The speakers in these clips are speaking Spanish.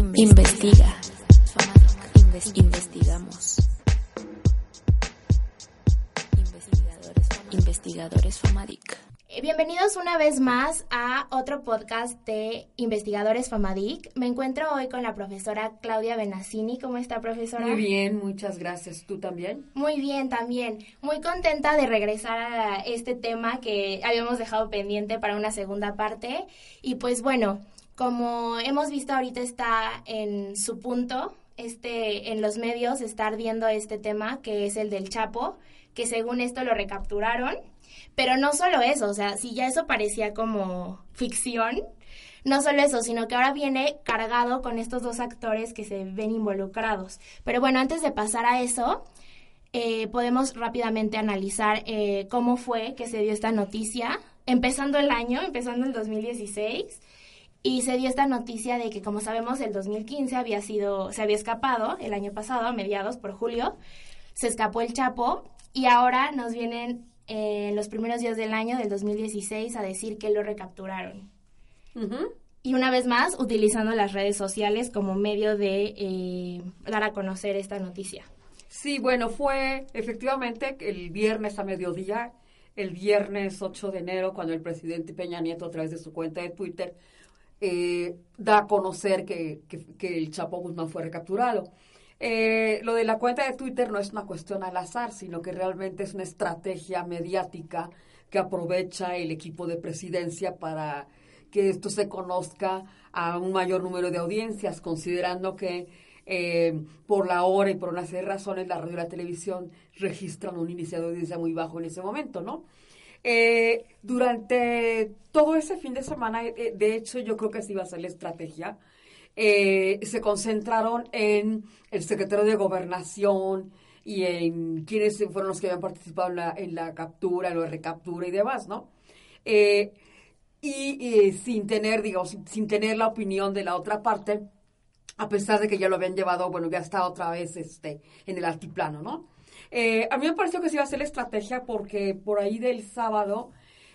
Investiga. Investigamos. Investigadores, Investigadores Famadic. Eh, Bienvenidos una vez más a otro podcast de Investigadores Famadic. Me encuentro hoy con la profesora Claudia Benassini. ¿Cómo está, profesora? Muy bien, muchas gracias. ¿Tú también? Muy bien, también. Muy contenta de regresar a este tema que habíamos dejado pendiente para una segunda parte. Y pues bueno, como hemos visto ahorita está en su punto, este, en los medios está ardiendo este tema que es el del Chapo, que según esto lo recapturaron. Pero no solo eso, o sea, si ya eso parecía como ficción, no solo eso, sino que ahora viene cargado con estos dos actores que se ven involucrados. Pero bueno, antes de pasar a eso, eh, podemos rápidamente analizar eh, cómo fue que se dio esta noticia, empezando el año, empezando el 2016. Y se dio esta noticia de que, como sabemos, el 2015 había sido, se había escapado el año pasado, a mediados por julio, se escapó el Chapo y ahora nos vienen eh, en los primeros días del año del 2016 a decir que lo recapturaron. Y una vez más, utilizando las redes sociales como medio de eh, dar a conocer esta noticia. Sí, bueno, fue efectivamente el viernes a mediodía, el viernes 8 de enero, cuando el presidente Peña Nieto, a través de su cuenta de Twitter, eh, da a conocer que, que, que, el Chapo Guzmán fue recapturado. Eh, lo de la cuenta de Twitter no es una cuestión al azar, sino que realmente es una estrategia mediática que aprovecha el equipo de presidencia para que esto se conozca a un mayor número de audiencias, considerando que eh, por la hora y por una serie de razones la radio y la televisión registran un índice de audiencia muy bajo en ese momento, ¿no? Eh, durante todo ese fin de semana, eh, de hecho, yo creo que así iba a ser la estrategia. Eh, se concentraron en el secretario de Gobernación y en quienes fueron los que habían participado en la, en la captura, en la recaptura y demás, ¿no? Eh, y, sin tener, digamos, sin, sin, tener la opinión de la otra parte, a pesar de que ya lo habían llevado, bueno, ya está otra vez este, en el altiplano, ¿no? Eh, a mí me pareció que se iba a hacer la estrategia porque por ahí del sábado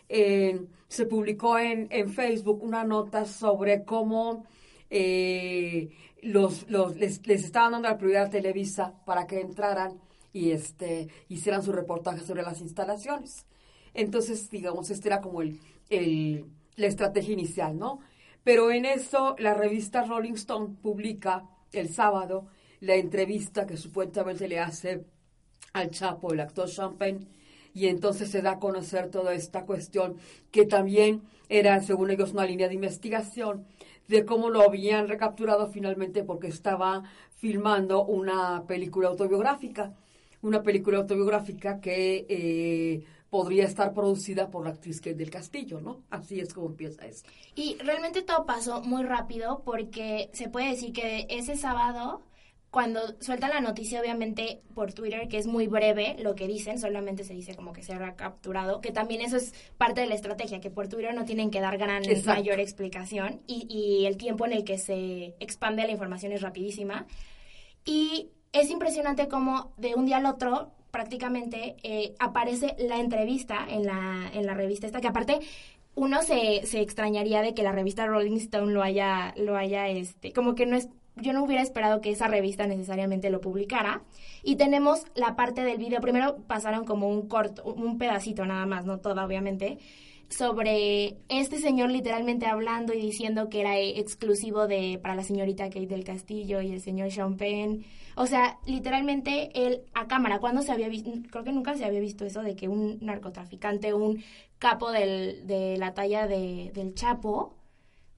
eh, se publicó en, en, Facebook una nota sobre cómo eh, los, los, les, les, estaban dando la prioridad a Televisa para que entraran y este, hicieran su reportaje sobre las instalaciones. Entonces, digamos, este era como el, el, la estrategia inicial, ¿no? Pero en eso la revista Rolling Stone publica el sábado la entrevista que supuestamente le hace al Chapo, el actor Champagne, y entonces se da a conocer toda esta cuestión que también era, según ellos, una línea de investigación de cómo lo habían recapturado finalmente porque estaba filmando una película autobiográfica, una película autobiográfica que eh, podría estar producida por la actriz Kate del Castillo, ¿no? Así es como empieza esto. Y realmente todo pasó muy rápido porque se puede decir que ese sábado cuando sueltan la noticia, obviamente por Twitter, que es muy breve lo que dicen, solamente se dice como que se ha capturado, que también eso es parte de la estrategia, que por Twitter no tienen que dar gran Exacto. mayor explicación y, y, el tiempo en el que se expande la información es rapidísima. Y es impresionante cómo de un día al otro prácticamente eh, aparece la entrevista en la, en la revista esta, que aparte uno se, se extrañaría de que la revista Rolling Stone lo haya, lo haya, este, como que no es yo no hubiera esperado que esa revista necesariamente lo publicara. Y tenemos la parte del video. Primero pasaron como un corto, un pedacito nada más, no todo obviamente, sobre este señor literalmente hablando y diciendo que era exclusivo de para la señorita Kate del Castillo y el señor Sean Penn. O sea, literalmente él a cámara, cuando se había visto? Creo que nunca se había visto eso de que un narcotraficante, un capo del, de la talla de, del Chapo,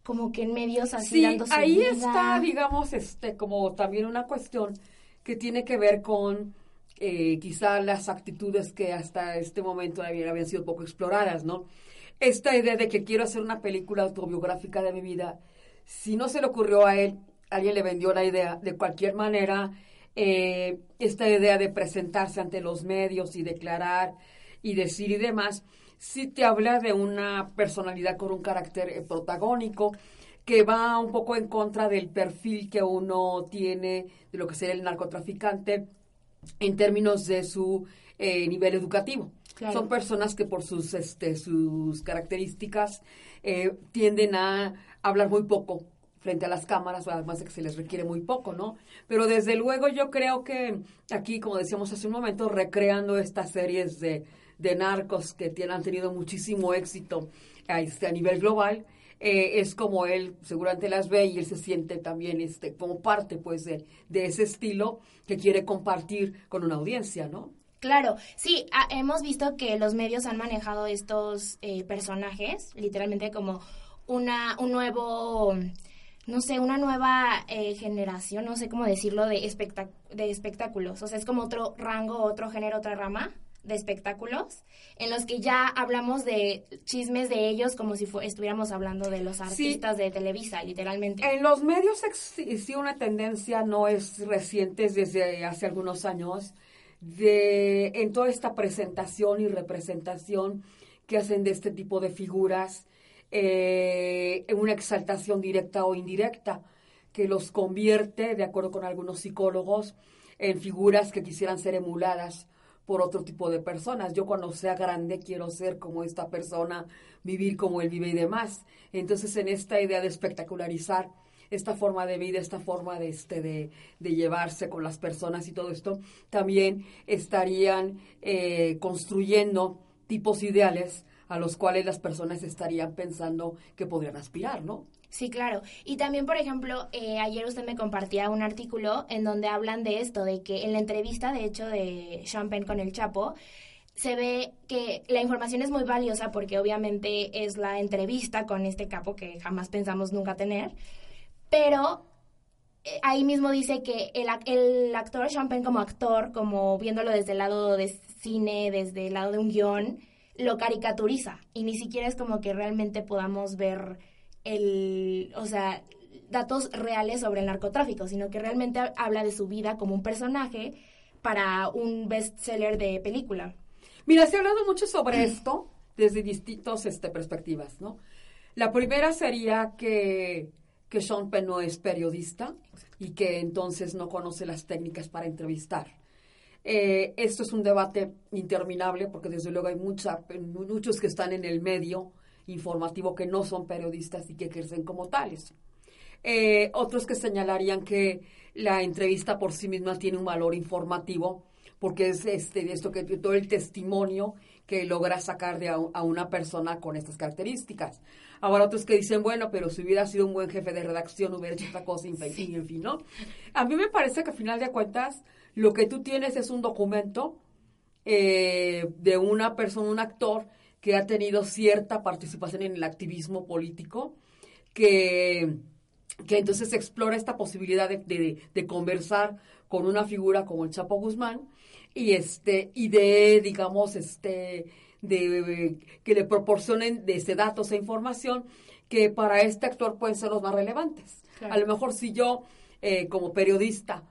como que en medios así sí, dando su ahí vida. está, digamos, este, como también una cuestión que tiene que ver con eh, quizá las actitudes que hasta este momento habían, habían sido poco exploradas, ¿no? Esta idea de que quiero hacer una película autobiográfica de mi vida, si no se le ocurrió a él, alguien le vendió la idea, de cualquier manera, eh, esta idea de presentarse ante los medios y declarar y decir y demás, sí te habla de una personalidad con un carácter eh, protagónico que va un poco en contra del perfil que uno tiene de lo que sería el narcotraficante en términos de su eh, nivel educativo. Claro. Son personas que por sus, este, sus características eh, tienden a hablar muy poco frente a las cámaras, además de que se les requiere muy poco, ¿no? Pero desde luego yo creo que aquí, como decíamos hace un momento, recreando estas series de, de narcos que tienen, han tenido muchísimo éxito a, este, a nivel global, eh, es como él seguramente las ve y él se siente también este, como parte pues de, de ese estilo que quiere compartir con una audiencia, ¿no? Claro, sí, ah, hemos visto que los medios han manejado estos eh, personajes, literalmente como una, un nuevo, no sé, una nueva eh, generación, no sé cómo decirlo, de, espectac de espectáculos. O sea, es como otro rango, otro género, otra rama de espectáculos, en los que ya hablamos de chismes de ellos como si estuviéramos hablando de los artistas de Televisa, literalmente. En los medios existe una tendencia, no es reciente, desde hace algunos años, de en toda esta presentación y representación que hacen de este tipo de figuras eh, en una exaltación directa o indirecta que los convierte, de acuerdo con algunos psicólogos, en figuras que quisieran ser emuladas por otro tipo de personas. Yo cuando sea grande quiero ser como esta persona, vivir como él vive y demás. Entonces, en esta idea de espectacularizar esta forma de vida, esta forma de, este, de, de llevarse con las personas y todo esto, también estarían eh, construyendo tipos ideales a los cuales las personas estarían pensando que podrían aspirar, ¿no? Sí, claro. Y también, por ejemplo, eh, ayer usted me compartía un artículo en donde hablan de esto, de que en la entrevista, de hecho, de Sean con el Chapo, se ve que la información es muy valiosa porque obviamente es la entrevista con este capo que jamás pensamos nunca tener, pero eh, ahí mismo dice que el, el actor Penn como actor, como viéndolo desde el lado de cine, desde el lado de un guion, lo caricaturiza y ni siquiera es como que realmente podamos ver el, o sea, datos reales sobre el narcotráfico, sino que realmente habla de su vida como un personaje para un bestseller de película. Mira, se ha hablado mucho sobre esto desde distintas este, perspectivas, ¿no? La primera sería que, que Sean Penn no es periodista y que entonces no conoce las técnicas para entrevistar. Eh, esto es un debate interminable porque desde luego hay mucha, muchos que están en el medio informativo que no son periodistas y que ejercen como tales. Eh, otros que señalarían que la entrevista por sí misma tiene un valor informativo porque es este esto que todo el testimonio que logra sacar de a, una persona con estas características. Ahora otros que dicen, bueno, pero si hubiera sido un buen jefe de redacción hubiera hecho esta cosa, en fin, en fin, ¿no? A mí me parece que al final de cuentas lo que tú tienes es un documento eh, de una persona, un actor, que ha tenido cierta participación en el activismo político, que, que entonces explora esta posibilidad de, de, conversar con una figura como el Chapo Guzmán y este y de digamos este de que le proporcionen de ese datos e información que para este actor pueden ser los más relevantes. A lo mejor si yo eh, como periodista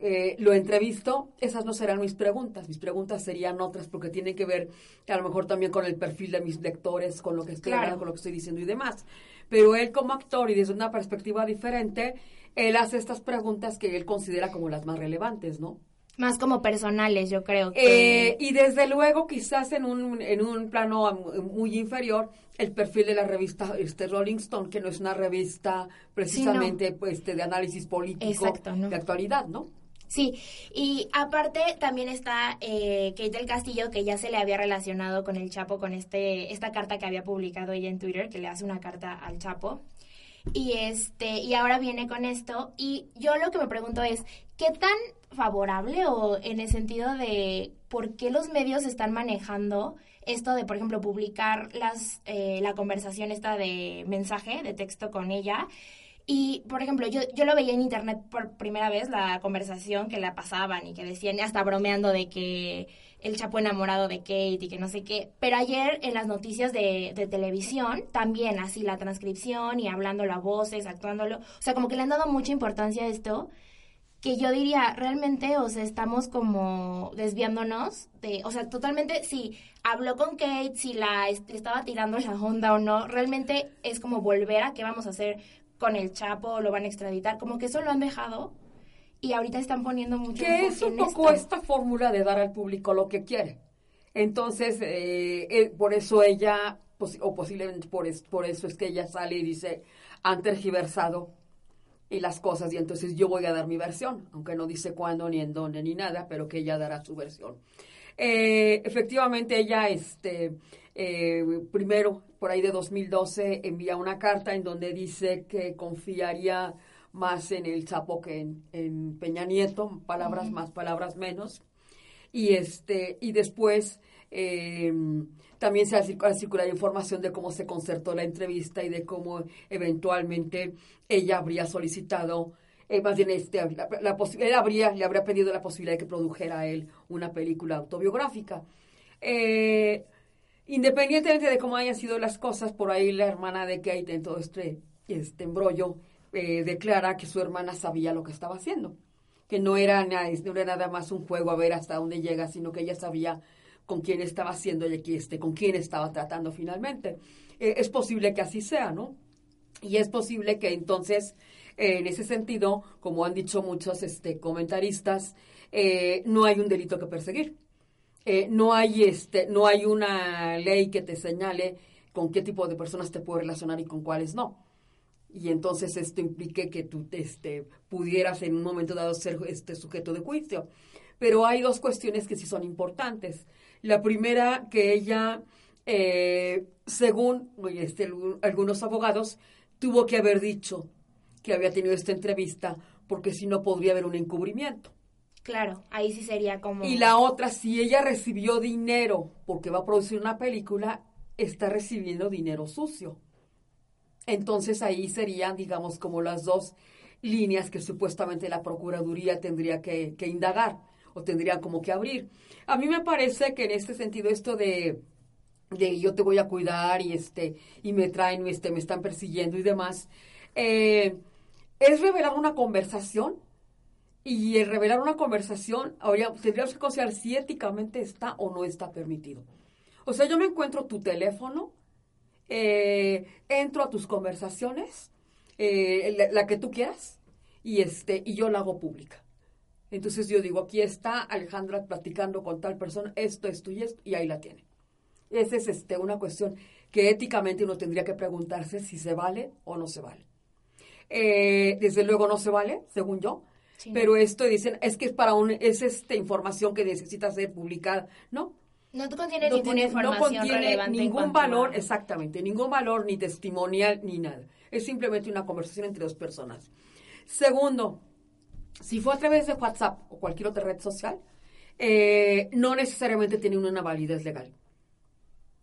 eh, lo entrevisto, esas no serán mis preguntas. Mis preguntas serían otras porque tienen que ver a lo mejor también con el perfil de mis lectores, con lo que estoy hablando, con lo que estoy diciendo y demás. Pero él como actor y desde una perspectiva diferente, él hace estas preguntas que él considera como las más relevantes, ¿no? Más como personales, yo creo. Que... Eh, y desde luego, quizás en un, en un plano muy inferior, el perfil de la revista este, Rolling Stone, que no es una revista precisamente pues, de análisis político de actualidad, ¿no? Sí, y aparte también está eh, Kate del Castillo, que ya se le había relacionado con el Chapo, con este, esta carta que había publicado ella en Twitter, que le hace una carta al Chapo. Y este, y ahora viene con esto. Y yo lo que me pregunto es, ¿qué tan favorable o en el sentido de por qué los medios están manejando esto de, por ejemplo, publicar las, eh, la conversación esta de mensaje, de texto con ella? Y, por ejemplo, yo, yo lo veía en internet por primera vez, la conversación que la pasaban y que decían, hasta bromeando de que el Chapo enamorado de Kate y que no sé qué. Pero ayer en las noticias de, de televisión, también así la transcripción y hablándolo a voces, actuándolo. O sea, como que le han dado mucha importancia a esto que yo diría, realmente, o sea, estamos como desviándonos de, o sea, totalmente, si habló con Kate, si la estaba tirando la onda o no, realmente es como volver a qué vamos a hacer con el Chapo, lo van a extraditar, como que eso lo han dejado y ahorita están poniendo mucho que es un poco esta fórmula de dar al público lo que quiere. Entonces, eh, eh, por eso ella, o posiblemente por, por eso es que ella sale y dice, han tergiversado y las cosas y entonces yo voy a dar mi versión, aunque no dice cuándo, ni en dónde, ni nada, pero que ella dará su versión. Eh, efectivamente, ella, este, eh, primero, por ahí de 2012, envía una carta en donde dice que confiaría más en el Chapo que en, Peña Nieto, palabras más, palabras menos. Y, este, y después eh, también se ha circulado información de cómo se concertó la entrevista y de cómo eventualmente ella habría solicitado, eh, más bien este, la, habría, le habría pedido la posibilidad de que produjera a él una película autobiográfica. Eh, independientemente de cómo hayan sido las cosas, por ahí la hermana de Kate en todo este, este embrollo eh, declara que su hermana sabía lo que estaba haciendo, que no era, no era nada más un juego a ver hasta dónde llega, sino que ella sabía con quién estaba haciendo y aquí este, con quién estaba tratando finalmente. Eh, es posible que así sea, ¿no? Y es posible que entonces, eh, en ese sentido, como han dicho muchos este, comentaristas, no hay un delito que perseguir. no, hay este, no hay una ley que te señale con qué tipo de personas te puedes relacionar y con cuáles no y entonces esto implique que tú este, pudieras en un momento dado ser este sujeto de juicio. Pero hay dos cuestiones que sí son importantes. La primera, que ella, eh, según este, algunos abogados, tuvo que haber dicho que había tenido esta entrevista, porque si no podría haber un encubrimiento. Claro, ahí sí sería como... Y la otra, si ella recibió dinero porque va a producir una película, está recibiendo dinero sucio. Entonces ahí serían, digamos, como las dos líneas que supuestamente la Procuraduría tendría que, indagar o tendría como que abrir. A mí me parece que en este sentido esto de, de yo te voy a cuidar y este y me traen, este, me están persiguiendo y demás, eh, es revelar una conversación y el revelar una conversación ahora tendríamos que considerar si éticamente está o no está permitido. O sea, yo me encuentro tu teléfono eh, entro a tus conversaciones, eh, la, que tú quieras, y, este, y yo la hago pública. Entonces yo digo, aquí está Alejandra platicando con tal persona, esto, esto y esto, y ahí la tiene. Esa es este, una cuestión que éticamente uno tendría que preguntarse si se vale o no se vale. Eh, desde luego no se vale, según yo, pero esto dicen, es que es para un, es esta información que necesita ser publicada. No, no contiene ninguna información no contiene ningún valor, exactamente, ningún valor ni testimonial ni nada. Es simplemente una conversación entre dos personas. Segundo, si fue a través de WhatsApp o cualquier otra red social, eh, no necesariamente tiene una validez legal.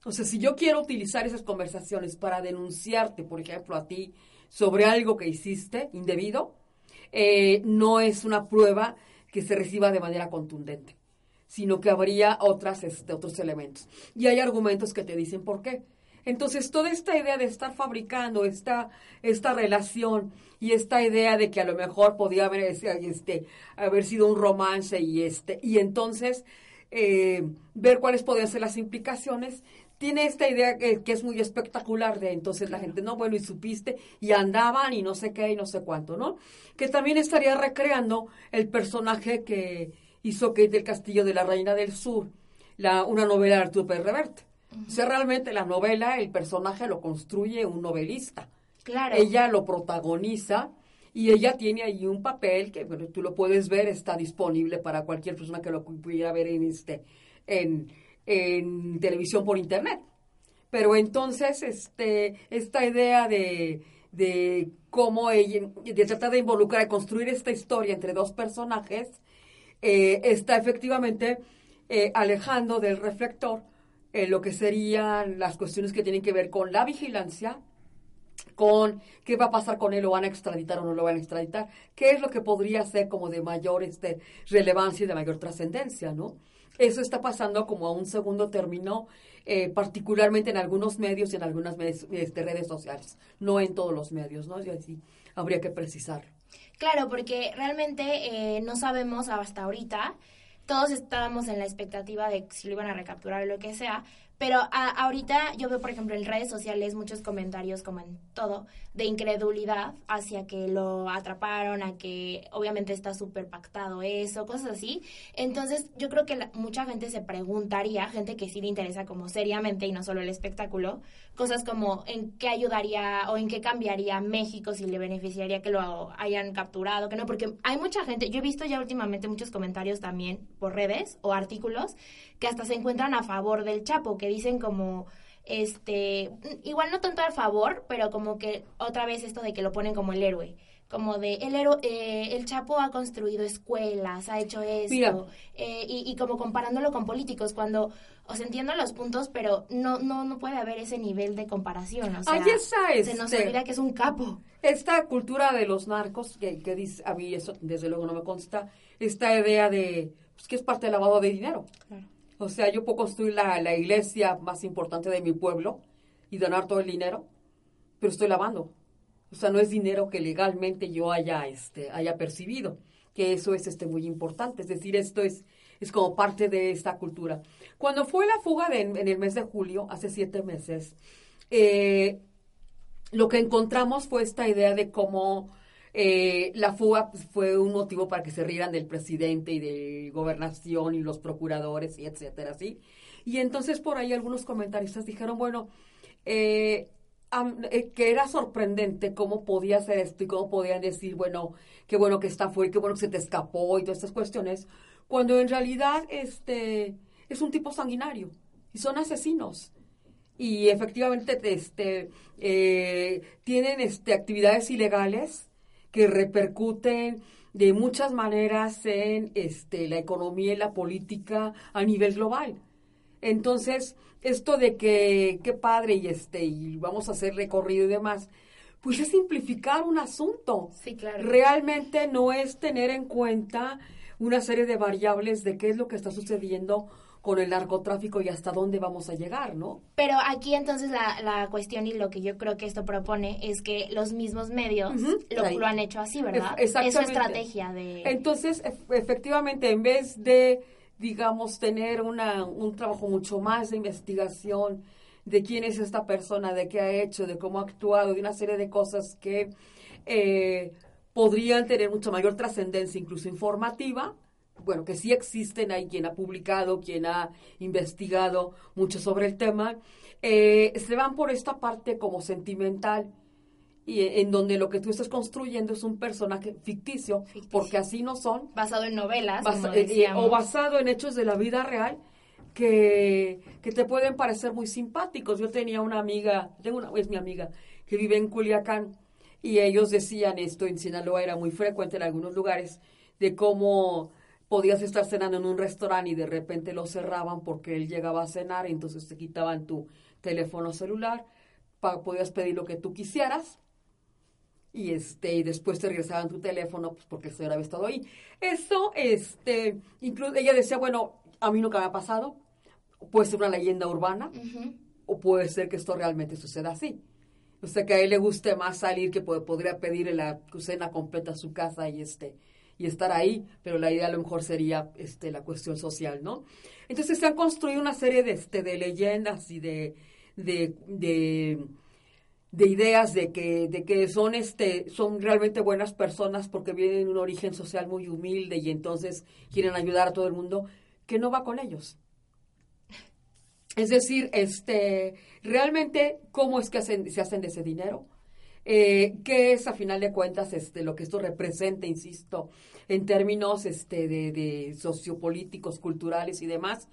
O sea, si yo quiero utilizar esas conversaciones para denunciarte, por ejemplo, a ti sobre algo que hiciste indebido, eh, no es una prueba que se reciba de manera contundente sino que habría este, otros elementos. Y hay argumentos que te dicen por qué. Entonces, toda esta idea de estar fabricando esta, esta relación y esta idea de que a lo mejor podía haber, este, haber sido un romance y, este, y entonces eh, ver cuáles podrían ser las implicaciones, tiene esta idea que, que, es muy espectacular de entonces la gente, no, bueno, y supiste, y andaban y no sé qué y no sé cuánto, ¿no? Que también estaría recreando el personaje que, hizo Kate del Castillo de la Reina del Sur, la, una novela de Arturo Pérez Reverte. O sea, realmente la novela, el personaje lo construye un novelista. Claro. Ella lo protagoniza y ella tiene ahí un papel que, bueno, tú lo puedes ver, está disponible para cualquier persona que lo pudiera ver en este, en, en televisión por internet. Pero entonces, este, esta idea de, de cómo ella, de tratar de involucrar, de construir esta historia entre dos personajes, eh, está efectivamente eh, alejando del reflector eh, lo que serían las cuestiones que tienen que ver con la vigilancia, con qué va a pasar con él, lo van a extraditar o no lo van a extraditar, qué es lo que podría ser como de mayor este, relevancia y de mayor trascendencia, ¿no? Eso está pasando como a un segundo término, particularmente en algunos medios y en algunas este, redes sociales, no en todos los medios, ¿no? Y así habría que precisarlo. Claro, porque realmente eh, no sabemos hasta ahorita, todos estábamos en la expectativa de si lo iban a recapturar o lo que sea, Pero a- ahorita yo veo, por ejemplo, en redes sociales muchos comentarios, como en todo, de incredulidad hacia que lo atraparon, a que obviamente está súper pactado eso, cosas así. Entonces, yo creo que la- mucha gente se preguntaría, gente que sí le interesa como seriamente y no solo el espectáculo, cosas como en qué ayudaría o en qué cambiaría México si le beneficiaría que lo hayan capturado, que no, porque hay mucha gente, yo he visto ya últimamente muchos comentarios también por redes o artículos que hasta se encuentran a favor del Chapo, que dicen como este igual no tanto a favor, pero como que otra vez esto de que lo ponen como el héroe, como de el héroe, eh, el Chapo ha construido escuelas, ha hecho esto, eh, y, y como comparándolo con políticos, cuando, o sea, entiendo los puntos, pero no, no, no puede haber ese nivel de comparación, o sea, Ahí está, se nos este- olvida que es un capo. Esta cultura de los narcos, que, que dice, a mí eso desde luego no me consta, esta idea de pues, que es parte del lavado de dinero. O sea, yo puedo construir la, la iglesia más importante de mi pueblo y donar todo el dinero, pero estoy lavando. O sea, no es dinero que legalmente yo haya, este, haya percibido, que eso es este, muy importante. Es decir, esto es, es como parte de esta cultura. Cuando fue la fuga de- en el mes de julio, hace siete meses, eh, lo que encontramos fue esta idea de cómo eh, la fuga pues, fue un motivo para que se rieran del presidente y de gobernación y los procuradores y etcétera, ¿sí? Y entonces por ahí algunos comentaristas dijeron, bueno, eh, eh, que era sorprendente cómo podía hacer esto y cómo podían decir, bueno, qué bueno que está fuera, qué bueno que se te escapó y todas estas cuestiones, cuando en realidad este es un tipo sanguinario y son asesinos y efectivamente este eh, tienen este actividades ilegales que repercuten de muchas maneras en este la economía y la política a nivel global. Entonces, esto de que qué padre y este y vamos a hacer recorrido y demás, pues es simplificar un asunto. Sí, claro. Realmente no es tener en cuenta una serie de variables de qué es lo que está sucediendo con el narcotráfico y hasta dónde vamos a llegar, ¿no? Pero aquí entonces la, la cuestión y lo que yo creo que esto propone es que los mismos medios lo, lo han hecho así, ¿verdad? Ef- Es su estrategia de... Entonces, ef- efectivamente, en vez de, digamos, tener una, un trabajo mucho más de investigación de quién es esta persona, de qué ha hecho, de cómo ha actuado, de una serie de cosas que eh, podrían tener mucha mayor trascendencia, incluso informativa, bueno, que sí existen, hay quien ha publicado, quien ha investigado mucho sobre el tema, eh, se van por esta parte como sentimental y en donde lo que tú estás construyendo es un personaje ficticio, Ficticio. porque así no son, basado en novelas, basa- como eh, eh, o basado en hechos de la vida real que, que te pueden parecer muy simpáticos. Yo tenía una amiga, tengo una, es mi amiga, que vive en Culiacán y ellos decían esto en Sinaloa era muy frecuente en algunos lugares de cómo podías estar cenando en un restaurante y de repente lo cerraban porque él llegaba a cenar, entonces te quitaban tu teléfono celular, pa- podías pedir lo que tú quisieras y este y después te regresaban tu teléfono pues porque el señor había estado ahí. Eso, este, incluso ella decía, bueno, a mí nunca me ha pasado, puede ser una leyenda urbana o puede ser que esto realmente suceda así. O sea, que a él le guste más salir que po- podría pedirle la cena completa a su casa y este y estar ahí, pero la idea a lo mejor sería este la cuestión social, ¿no? Entonces se han construido una serie de este de leyendas y de de, de de ideas de que, de que son este, son realmente buenas personas porque vienen de un origen social muy humilde y entonces quieren ayudar a todo el mundo, que no va con ellos. Es decir, este, realmente, ¿cómo es que hacen, se hacen de ese dinero? Eh, ¿Qué es, a final de cuentas, este, lo que esto representa, insisto, en términos este, de, sociopolíticos, culturales y demás?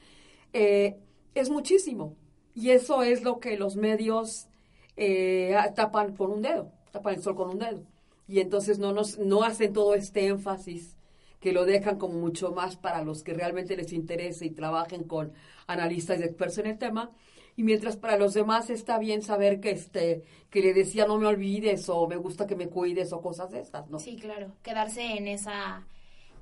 Eh, es muchísimo. Y eso es lo que los medios eh, tapan con un dedo, tapan el sol con un dedo. Y entonces no, nos, no hacen todo este énfasis que lo dejan como mucho más para los que realmente les interese y trabajen con analistas y expertos en el tema. Y mientras para los demás está bien saber que este que le decía no me olvides o me gusta que me cuides o cosas de estas, ¿no? Sí, claro, quedarse en esa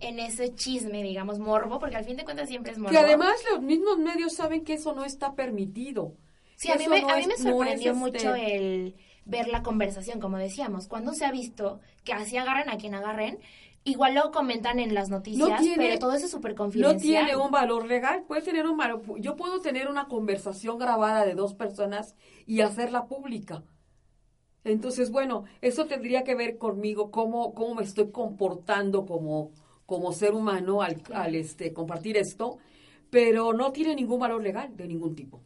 en ese chisme, digamos, morbo, porque al fin de cuentas siempre es morbo. Que además los mismos medios saben que eso no está permitido. Sí, a mí, me, no a mí es- me no es, sorprendió este, mucho el ver la conversación, como decíamos. Cuando se ha visto que así agarran a quien agarren, igual lo comentan en las noticias, tiene- pero todo eso es súper confidencial. No tiene un valor legal, puede tener un valor. Yo puedo tener una conversación grabada de dos personas y hacerla pública. Entonces, bueno, eso tendría que ver conmigo, cómo, cómo me estoy comportando como, como ser humano al, al este, compartir esto, pero no tiene ningún valor legal de ningún tipo.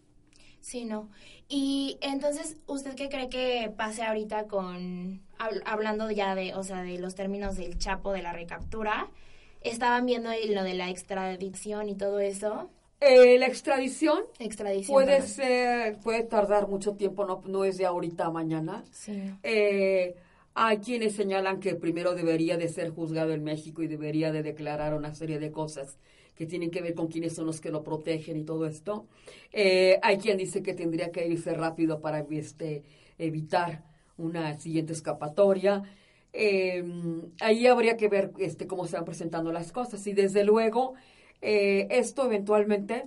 Sí, no. Y entonces, ¿usted qué cree que pase ahorita con, hab- hablando ya de, o sea, de los términos del Chapo, de la recaptura? Estaban viendo lo de la extradición y todo eso. Eh, la extradición Extradición. puede perdón. ser, puede tardar mucho tiempo, no, no es de ahorita a mañana. Sí. Eh, hay quienes señalan que primero debería de ser juzgado en México y debería de declarar una serie de cosas que tienen que ver con quiénes son los que lo protegen y todo esto. Eh, hay quien dice que tendría que irse rápido para este, evitar una siguiente escapatoria. Eh, ahí habría que ver este, cómo se van presentando las cosas. Y desde luego, eh, esto eventualmente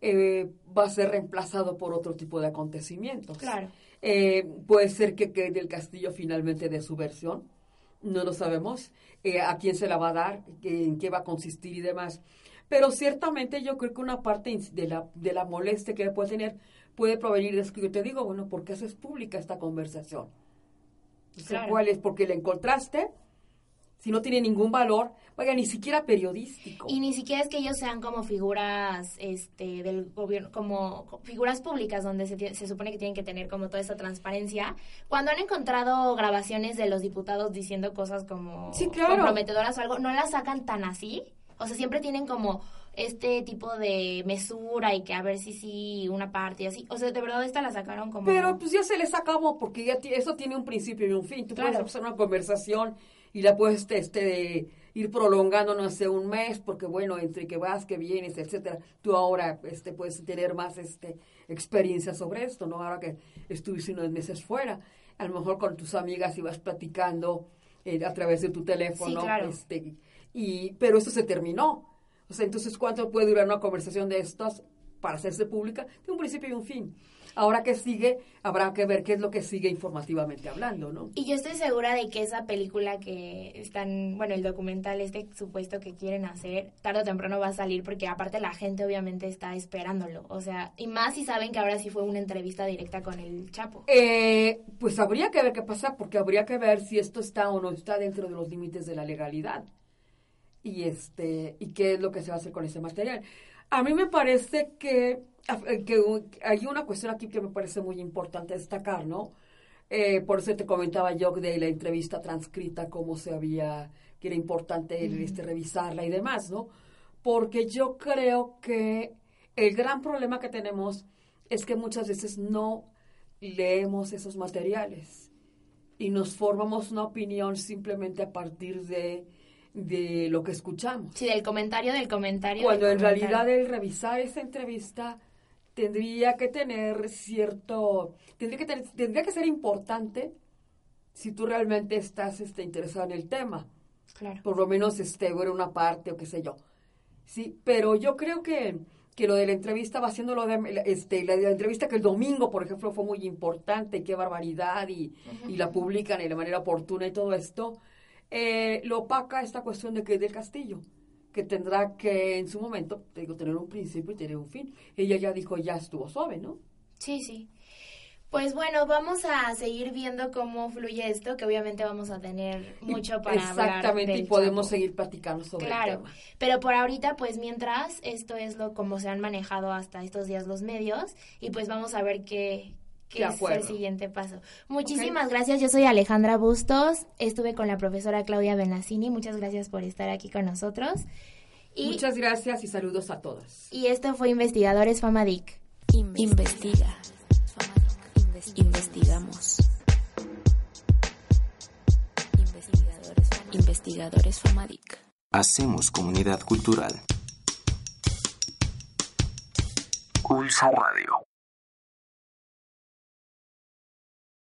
eh, va a ser reemplazado por otro tipo de acontecimientos. Claro. Eh, puede ser que quede el castillo finalmente de su versión, no lo sabemos, a quién se la va a dar, en qué va a consistir y demás. Pero ciertamente yo creo que una parte de la, de la molestia que puede tener puede provenir de eso que yo te digo, bueno, ¿por qué haces pública esta conversación? Claro. ¿Cuál es? Porque la encontraste, si no tiene ningún valor, vaya, ni siquiera periodístico. Y ni siquiera es que ellos sean como figuras este del gobierno, como co- figuras públicas donde se, se supone que tienen que tener como toda esa transparencia. Cuando han encontrado grabaciones de los diputados diciendo cosas como Sí, claro. comprometedoras o algo, no las sacan tan así. O sea, siempre tienen como este tipo de mesura y que a ver si sí una parte y así. O sea, de verdad esta la sacaron como... Pero pues ya se les acabó porque ya eso tiene un principio y un fin. Tú puedes empezar una conversación y la puedes este, ir prolongando, no sé, un mes, porque bueno, entre que vas, que vienes, etcétera, tú ahora este, puedes tener más este, experiencia sobre esto, ¿no? Ahora que estuviste unos meses fuera, a lo mejor con tus amigas ibas platicando eh, a través de tu teléfono, Sí, claro. este, y, pero eso se terminó. O sea, entonces, ¿cuánto puede durar una conversación de estas para hacerse pública? De un principio y un fin. Ahora que sigue, habrá que ver qué es lo que sigue informativamente hablando, ¿no? Y yo estoy segura de que esa película que están, bueno, el documental este supuesto que quieren hacer, tarde o temprano va a salir porque aparte la gente obviamente está esperándolo. O sea, y más si saben que ahora sí fue una entrevista directa con el Chapo. Eh, pues habría que ver qué pasa, porque habría que ver si esto está o no está dentro de los límites de la legalidad. Y este, y qué es lo que se va a hacer con ese material. A mí me parece que, que u- hay una cuestión aquí que me parece muy importante destacar, ¿no? Eh, por eso te comentaba yo de la entrevista transcrita, cómo se había, que era importante el, este, revisarla y demás, ¿no? Porque yo creo que el gran problema que tenemos es que muchas veces no leemos esos materiales y nos formamos una opinión simplemente a partir de, de lo que escuchamos. Sí, del comentario del comentario. Cuando del en comentario. realidad el revisar esa entrevista tendría que tener cierto, tendría que, tener- tendría que ser importante si tú realmente estás este, interesado en el tema Claro. por lo menos este ver una parte o qué sé yo sí pero yo creo que que lo de la entrevista va siendo lo de este la, de la entrevista que el domingo por ejemplo fue muy importante qué barbaridad y, y la publican de manera oportuna y todo esto eh, lo opaca esta cuestión de que del castillo que tendrá que en su momento te digo tener un principio y tener un fin ella ya dijo ya estuvo suave no Sí, sí. Pues bueno, vamos a seguir viendo cómo fluye esto, que obviamente vamos a tener mucho para hablar exactamente y del podemos Chapo. seguir platicando sobre el Claro, tema pero por ahorita, pues mientras, esto es lo como se han manejado hasta estos días los medios y pues vamos a ver qué, qué De es el siguiente paso. Muchísimas gracias, yo soy Alejandra Bustos, estuve con la profesora Claudia Benassini, muchas gracias por estar aquí con nosotros. Y, muchas gracias y saludos a todas y esto fue Investigadores Famadic. Investiga. Investigamos. Investigadores Famadic. Investigadores Famadic. Hacemos comunidad cultural. Pulsa Radio.